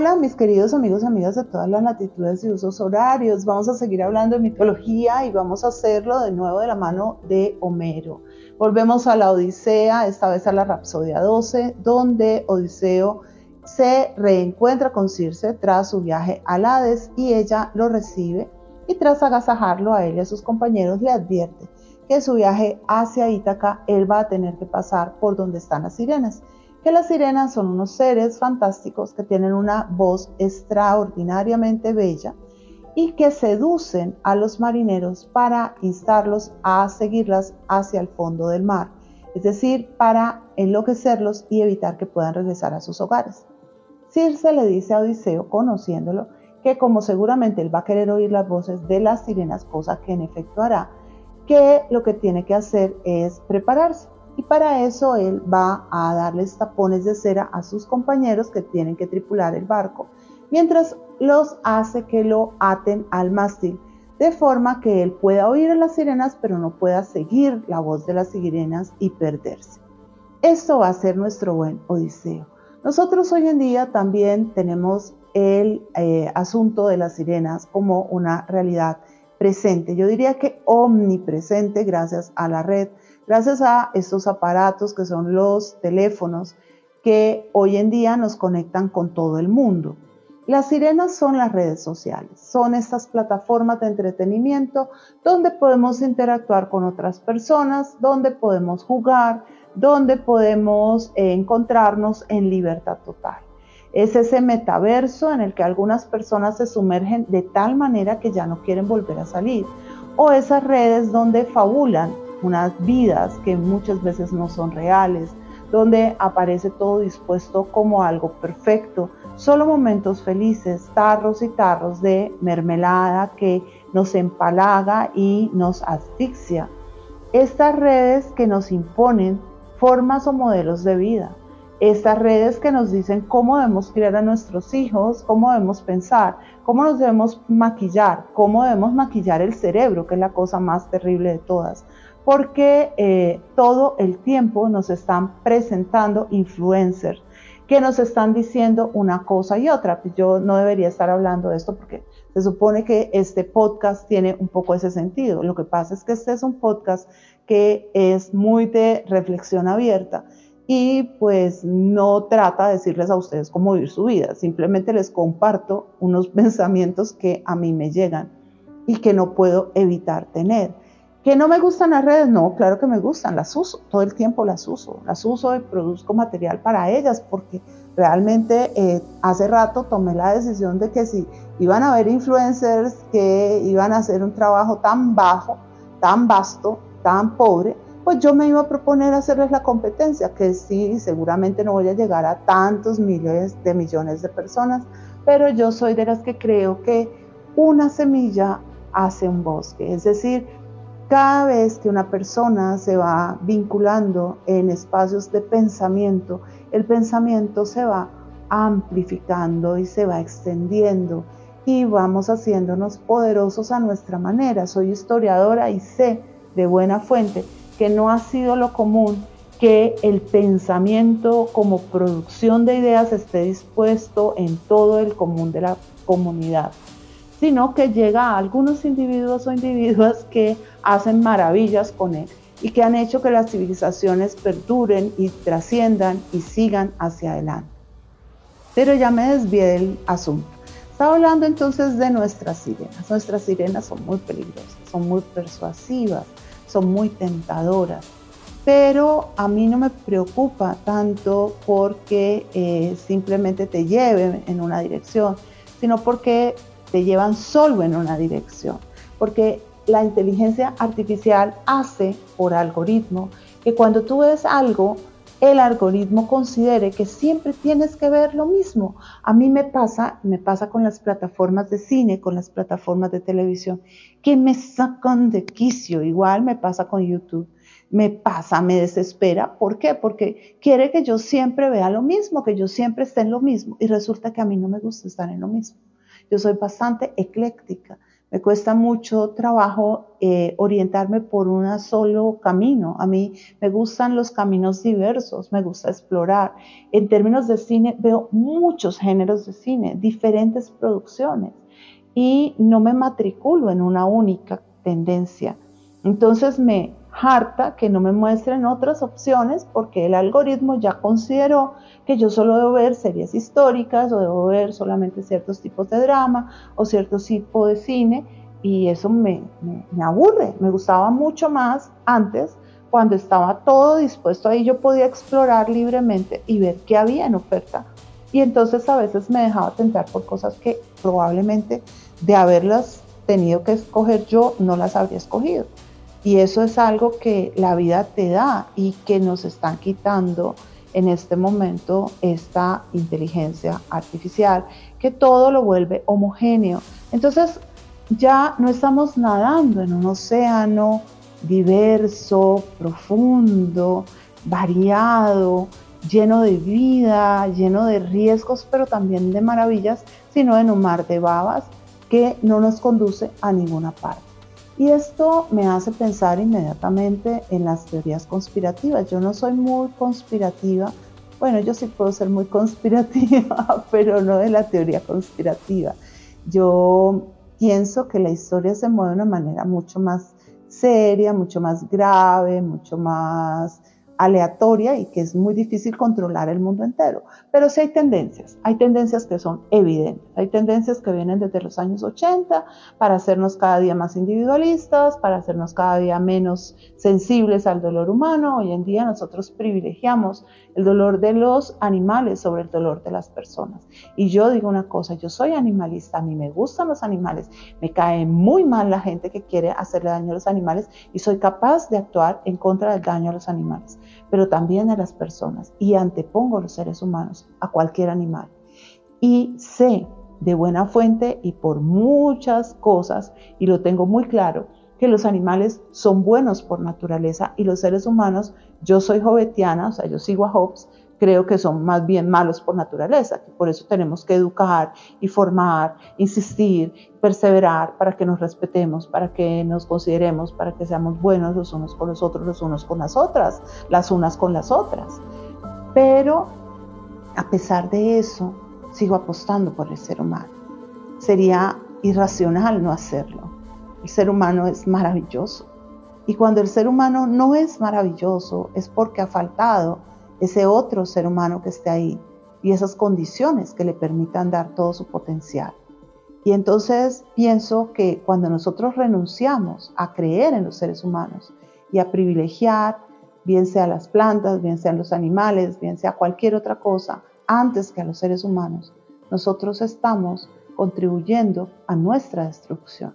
Hola mis queridos amigos amigas de todas las latitudes y usos horarios. Vamos a seguir hablando de mitología y vamos a hacerlo de nuevo de la mano de Homero. Volvemos a la Odisea, esta vez a la Rapsodia 12, donde Odiseo se reencuentra con Circe tras su viaje al Hades y ella lo recibe y tras agasajarlo a él y a sus compañeros le advierte que en su viaje hacia Ítaca él va a tener que pasar por donde están las sirenas que las sirenas son unos seres fantásticos que tienen una voz extraordinariamente bella y que seducen a los marineros para instarlos a seguirlas hacia el fondo del mar, es decir, para enloquecerlos y evitar que puedan regresar a sus hogares. Circe le dice a Odiseo, conociéndolo, que como seguramente él va a querer oír las voces de las sirenas, cosa que en efecto hará, que lo que tiene que hacer es prepararse y para eso él va a darles tapones de cera a sus compañeros que tienen que tripular el barco, mientras los hace que lo aten al mástil, de forma que él pueda oír a las sirenas, pero no pueda seguir la voz de las sirenas y perderse. Esto va a ser nuestro buen Odiseo. Nosotros hoy en día también tenemos el eh, asunto de las sirenas como una realidad presente. Yo diría que omnipresente gracias a la red gracias a estos aparatos que son los teléfonos que hoy en día nos conectan con todo el mundo. Las sirenas son las redes sociales, son estas plataformas de entretenimiento donde podemos interactuar con otras personas, donde podemos jugar, donde podemos eh, encontrarnos en libertad total. Es ese metaverso en el que algunas personas se sumergen de tal manera que ya no quieren volver a salir. O esas redes donde fabulan unas vidas que muchas veces no son reales, donde aparece todo dispuesto como algo perfecto, solo momentos felices, tarros y tarros de mermelada que nos empalaga y nos asfixia. Estas redes que nos imponen formas o modelos de vida, estas redes que nos dicen cómo debemos criar a nuestros hijos, cómo debemos pensar, cómo nos debemos maquillar, cómo debemos maquillar el cerebro, que es la cosa más terrible de todas porque eh, todo el tiempo nos están presentando influencers que nos están diciendo una cosa y otra. Yo no debería estar hablando de esto porque se supone que este podcast tiene un poco ese sentido. Lo que pasa es que este es un podcast que es muy de reflexión abierta y pues no trata de decirles a ustedes cómo vivir su vida, simplemente les comparto unos pensamientos que a mí me llegan y que no puedo evitar tener. ¿Que no me gustan las redes? No, claro que me gustan, las uso, todo el tiempo las uso, las uso y produzco material para ellas porque realmente eh, hace rato tomé la decisión de que si iban a haber influencers que iban a hacer un trabajo tan bajo, tan vasto, tan pobre, pues yo me iba a proponer hacerles la competencia, que sí, seguramente no voy a llegar a tantos miles de millones de personas, pero yo soy de las que creo que una semilla hace un bosque, es decir, cada vez que una persona se va vinculando en espacios de pensamiento, el pensamiento se va amplificando y se va extendiendo y vamos haciéndonos poderosos a nuestra manera. Soy historiadora y sé de buena fuente que no ha sido lo común que el pensamiento como producción de ideas esté dispuesto en todo el común de la comunidad sino que llega a algunos individuos o individuas que hacen maravillas con él y que han hecho que las civilizaciones perduren y trasciendan y sigan hacia adelante. Pero ya me desvié del asunto. Estaba hablando entonces de nuestras sirenas. Nuestras sirenas son muy peligrosas, son muy persuasivas, son muy tentadoras, pero a mí no me preocupa tanto porque eh, simplemente te lleven en una dirección, sino porque te llevan solo en una dirección, porque la inteligencia artificial hace por algoritmo que cuando tú ves algo, el algoritmo considere que siempre tienes que ver lo mismo. A mí me pasa, me pasa con las plataformas de cine, con las plataformas de televisión, que me sacan de quicio. Igual me pasa con YouTube. Me pasa, me desespera. ¿Por qué? Porque quiere que yo siempre vea lo mismo, que yo siempre esté en lo mismo. Y resulta que a mí no me gusta estar en lo mismo. Yo soy bastante ecléctica. Me cuesta mucho trabajo eh, orientarme por un solo camino. A mí me gustan los caminos diversos, me gusta explorar. En términos de cine, veo muchos géneros de cine, diferentes producciones y no me matriculo en una única tendencia. Entonces me harta que no me muestren otras opciones porque el algoritmo ya consideró que yo solo debo ver series históricas o debo ver solamente ciertos tipos de drama o cierto tipo de cine y eso me, me, aburre. Me gustaba mucho más antes cuando estaba todo dispuesto ahí yo podía explorar libremente y ver qué había en oferta. Y entonces a veces me dejaba tentar por cosas que probablemente de haberlas tenido que escoger yo no las habría escogido. Y eso es algo que la vida te da y que nos están quitando en este momento esta inteligencia artificial, que todo lo vuelve homogéneo. Entonces ya no estamos nadando en un océano diverso, profundo, variado, lleno de vida, lleno de riesgos, pero también de maravillas, sino en un mar de babas que no nos conduce a ninguna parte. Y esto me hace pensar inmediatamente en las teorías conspirativas. Yo no soy muy conspirativa. Bueno, yo sí puedo ser muy conspirativa, pero no de la teoría conspirativa. Yo pienso que la historia se mueve de una manera mucho más seria, mucho más grave, mucho más aleatoria y que es muy difícil controlar el mundo entero. Pero sí hay tendencias, hay tendencias que son evidentes, hay tendencias que vienen desde los años 80 para hacernos cada día más individualistas, para hacernos cada día menos sensibles al dolor humano. Hoy en día nosotros privilegiamos el dolor de los animales sobre el dolor de las personas. Y yo digo una cosa, yo soy animalista, a mí me gustan los animales, me cae muy mal la gente que quiere hacerle daño a los animales y soy capaz de actuar en contra del daño a los animales pero también a las personas y antepongo los seres humanos a cualquier animal. Y sé de buena fuente y por muchas cosas, y lo tengo muy claro, que los animales son buenos por naturaleza y los seres humanos, yo soy jovetiana, o sea, yo sigo a Hobbes, creo que son más bien malos por naturaleza, que por eso tenemos que educar y formar, insistir, perseverar para que nos respetemos, para que nos consideremos, para que seamos buenos los unos con los otros, los unos con las otras, las unas con las otras. Pero a pesar de eso, sigo apostando por el ser humano. Sería irracional no hacerlo. El ser humano es maravilloso. Y cuando el ser humano no es maravilloso es porque ha faltado ese otro ser humano que esté ahí y esas condiciones que le permitan dar todo su potencial. Y entonces pienso que cuando nosotros renunciamos a creer en los seres humanos y a privilegiar, bien sea las plantas, bien sean los animales, bien sea cualquier otra cosa, antes que a los seres humanos, nosotros estamos contribuyendo a nuestra destrucción.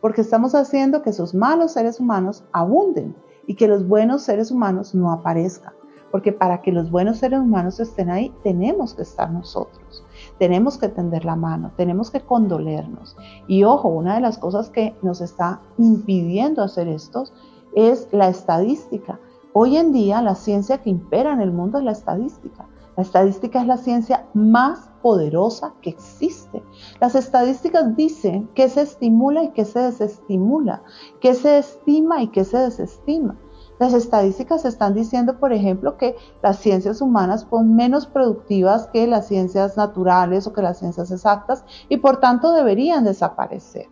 Porque estamos haciendo que esos malos seres humanos abunden y que los buenos seres humanos no aparezcan porque para que los buenos seres humanos estén ahí, tenemos que estar nosotros, tenemos que tender la mano, tenemos que condolernos. Y ojo, una de las cosas que nos está impidiendo hacer esto es la estadística. Hoy en día la ciencia que impera en el mundo es la estadística. La estadística es la ciencia más poderosa que existe. Las estadísticas dicen qué se estimula y qué se desestimula, qué se estima y qué se desestima. Las estadísticas están diciendo, por ejemplo, que las ciencias humanas son menos productivas que las ciencias naturales o que las ciencias exactas y por tanto deberían desaparecer.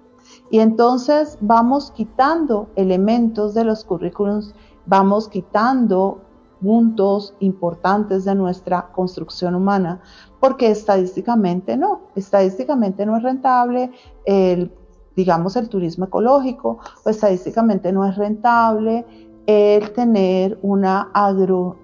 Y entonces vamos quitando elementos de los currículums, vamos quitando puntos importantes de nuestra construcción humana, porque estadísticamente no, estadísticamente no es rentable el, digamos, el turismo ecológico, o estadísticamente no es rentable el tener una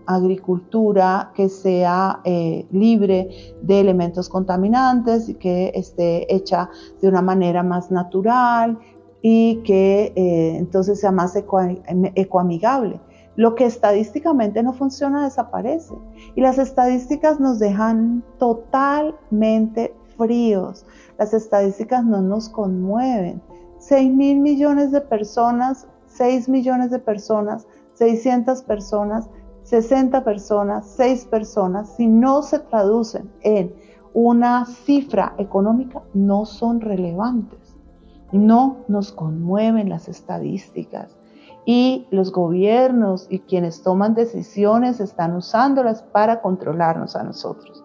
agricultura que sea eh, libre de elementos contaminantes y que esté hecha de una manera más natural y que eh, entonces sea más ecoamigable. Lo que estadísticamente no funciona desaparece y las estadísticas nos dejan totalmente fríos. Las estadísticas no nos conmueven. 6 mil millones de personas 6 millones de personas, 600 personas, 60 personas, 6 personas, si no se traducen en una cifra económica, no son relevantes. No nos conmueven las estadísticas y los gobiernos y quienes toman decisiones están usándolas para controlarnos a nosotros.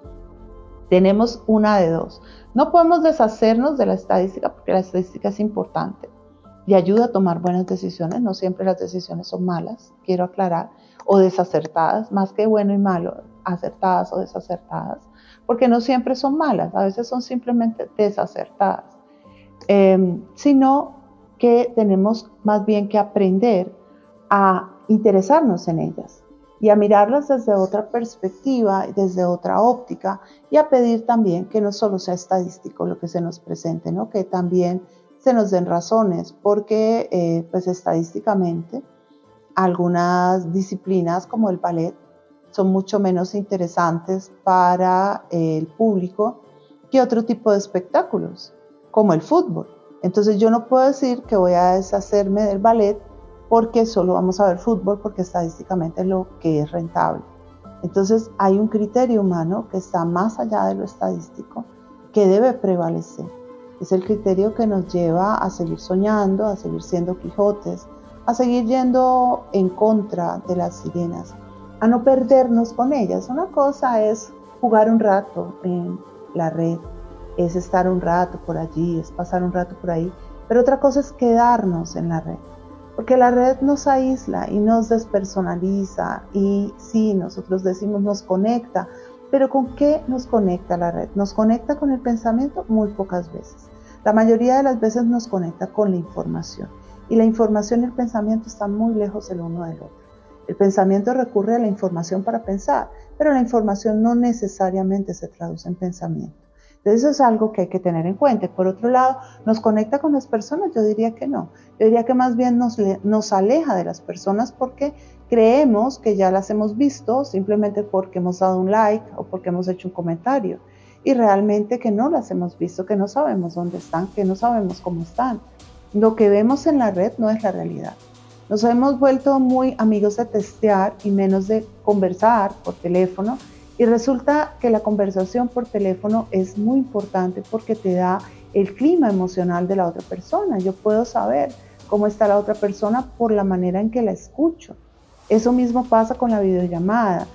Tenemos una de dos. No podemos deshacernos de la estadística porque la estadística es importante y ayuda a tomar buenas decisiones. No siempre las decisiones son malas, quiero aclarar, o desacertadas, más que bueno y malo, acertadas o desacertadas, porque no siempre son malas, a veces son simplemente desacertadas, em, sino que tenemos más bien que aprender a interesarnos en ellas y a mirarlas desde otra perspectiva, desde otra óptica y a pedir también que no solo sea estadístico lo que se nos presente, ¿no? que también se nos den razones, porque eh, pues estadísticamente algunas disciplinas como el ballet son mucho menos interesantes para el público que otro tipo de espectáculos, como el fútbol. Entonces yo no puedo decir que voy a deshacerme del ballet porque solo vamos a ver fútbol porque estadísticamente es lo que es rentable. Entonces hay un criterio humano que está más allá de lo estadístico que debe prevalecer. Es el criterio que nos lleva a seguir soñando, a seguir siendo Quijotes, a seguir yendo en contra de las sirenas, a no perdernos con ellas. Una cosa es jugar un rato en la red, es estar un rato por allí, es pasar un rato por ahí, pero otra cosa es quedarnos en la red, porque la red nos aísla y nos despersonaliza y sí, nosotros decimos nos conecta, pero ¿con qué nos conecta la red? Nos conecta con el pensamiento muy pocas veces. La mayoría de las veces nos conecta con la información y la información y el pensamiento están muy lejos el uno del otro. El pensamiento recurre a la información para pensar, pero la información no necesariamente se traduce en pensamiento. Entonces eso es algo que hay que tener en cuenta. Por otro lado, ¿nos conecta con las personas? Yo diría que no. Yo diría que más bien nos, nos aleja de las personas porque creemos que ya las hemos visto simplemente porque hemos dado un like o porque hemos hecho un comentario y realmente que no las hemos visto, que no sabemos dónde están, que no sabemos cómo están. Lo que vemos en la red no es la realidad. Nos hemos vuelto muy amigos de testear y menos de conversar por teléfono y resulta que la conversación por teléfono es muy importante porque te da el clima emocional de la otra persona. Yo puedo saber cómo está la otra persona por la manera en que la escucho. Eso mismo pasa con la videollamada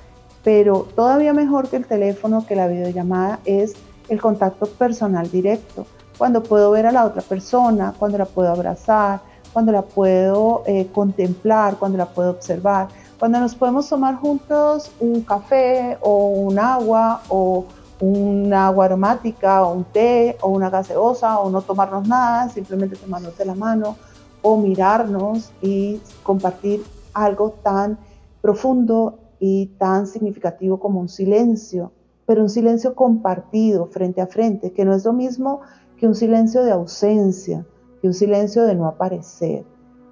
pero todavía mejor que el teléfono, que la videollamada, es el contacto personal directo. Cuando puedo ver a la otra persona, cuando la puedo abrazar, cuando la puedo eh, contemplar, cuando la puedo observar, cuando nos podemos tomar juntos un café o un agua o un agua aromática o un té o una gaseosa o no tomarnos nada, simplemente tomarnos de la mano o mirarnos y compartir algo tan profundo y tan significativo como un silencio, pero un silencio compartido frente a frente, que no es lo mismo que un silencio de ausencia, que un silencio de no aparecer.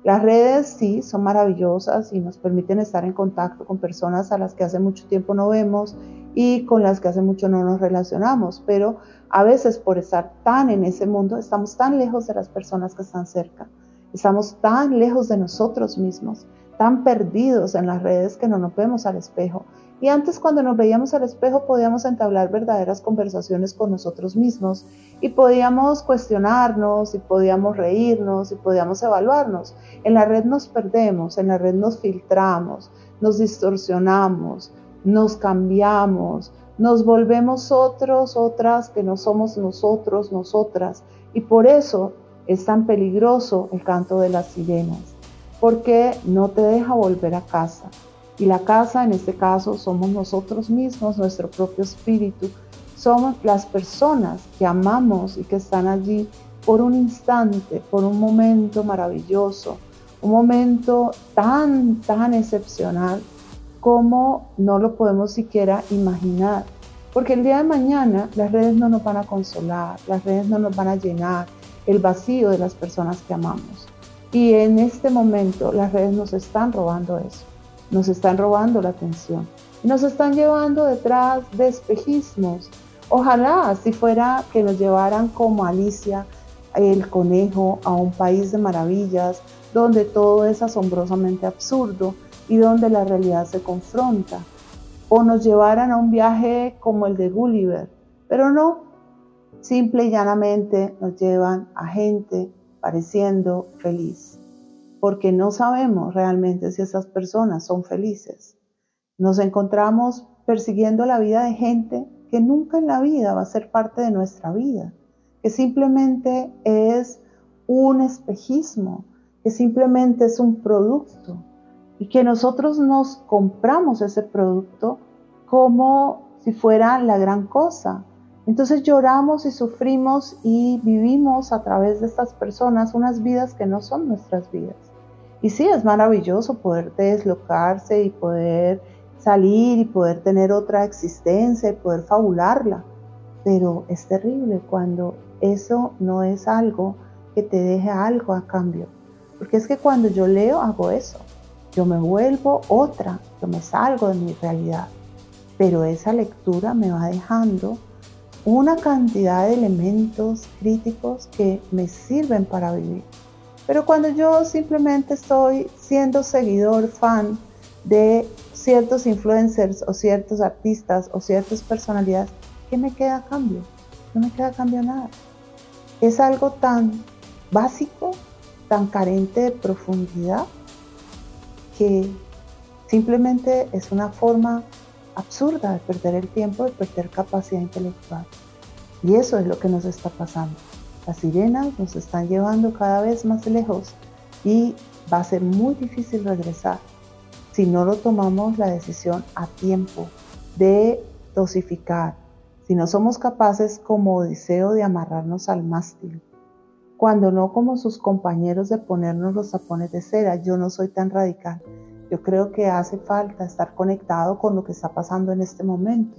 Las redes sí son maravillosas y nos permiten estar en contacto con personas a las que hace mucho tiempo no vemos y con las que hace mucho no nos relacionamos, pero a veces por estar tan en ese mundo estamos tan lejos de las personas que están cerca, estamos tan lejos de nosotros mismos tan perdidos en las redes que no nos vemos al espejo. Y antes cuando nos veíamos al espejo podíamos entablar verdaderas conversaciones con nosotros mismos y podíamos cuestionarnos y podíamos reírnos y podíamos evaluarnos. En la red nos perdemos, en la red nos filtramos, nos distorsionamos, nos cambiamos, nos volvemos otros, otras que no somos nosotros, nosotras. Y por eso es tan peligroso el canto de las sirenas porque no te deja volver a casa. Y la casa en este caso somos nosotros mismos, nuestro propio espíritu. Somos las personas que amamos y que están allí por un instante, por un momento maravilloso, un momento tan, tan excepcional como no lo podemos siquiera imaginar. Porque el día de mañana las redes no nos van a consolar, las redes no nos van a llenar el vacío de las personas que amamos. Y en este momento las redes nos están robando eso, nos están robando la atención, nos están llevando detrás de espejismos. Ojalá si fuera que nos llevaran como Alicia el conejo a un país de maravillas, donde todo es asombrosamente absurdo y donde la realidad se confronta. O nos llevaran a un viaje como el de Gulliver, pero no, simple y llanamente nos llevan a gente pareciendo feliz, porque no sabemos realmente si esas personas son felices. Nos encontramos persiguiendo la vida de gente que nunca en la vida va a ser parte de nuestra vida, que simplemente es un espejismo, que simplemente es un producto y que nosotros nos compramos ese producto como si fuera la gran cosa. Entonces lloramos y sufrimos y vivimos a través de estas personas unas vidas que no son nuestras vidas. Y sí, es maravilloso poder deslocarse y poder salir y poder tener otra existencia y poder fabularla, pero es terrible cuando eso no es algo que te deje algo a cambio. Porque es que cuando yo leo hago eso. Yo me vuelvo otra, yo me salgo de mi realidad. Pero esa lectura me va dejando una cantidad de elementos críticos que me sirven para vivir. Pero cuando yo simplemente estoy siendo seguidor, fan de ciertos influencers o ciertos artistas o ciertas personalidades, ¿qué me queda a cambio? No me queda a cambio nada. Es algo tan básico, tan carente de profundidad, que simplemente es una forma absurda de perder el tiempo, de perder capacidad intelectual. Y eso es lo que nos está pasando. Las sirenas nos están llevando cada vez más lejos y va a ser muy difícil regresar si no lo tomamos la decisión a tiempo de dosificar, si no somos capaces como Odiseo de amarrarnos al mástil, cuando no como sus compañeros de ponernos los tapones de cera. Yo no soy tan radical. Yo creo que hace falta estar conectado con lo que está pasando en este momento,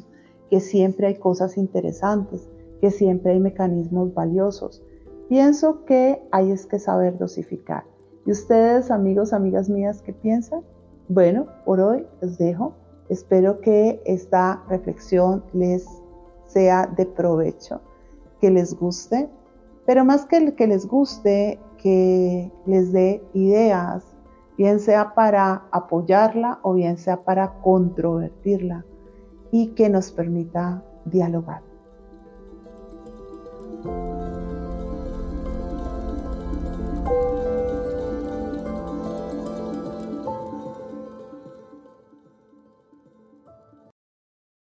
que siempre hay cosas interesantes, que siempre hay mecanismos valiosos. Pienso que hay es que saber dosificar. ¿Y ustedes, amigos, amigas mías, qué piensan? Bueno, por hoy les dejo. Espero que esta reflexión les sea de provecho, que les guste pero más que el que les guste, que les dé ideas, bien sea para apoyarla o bien sea para controvertirla y que nos permita dialogar.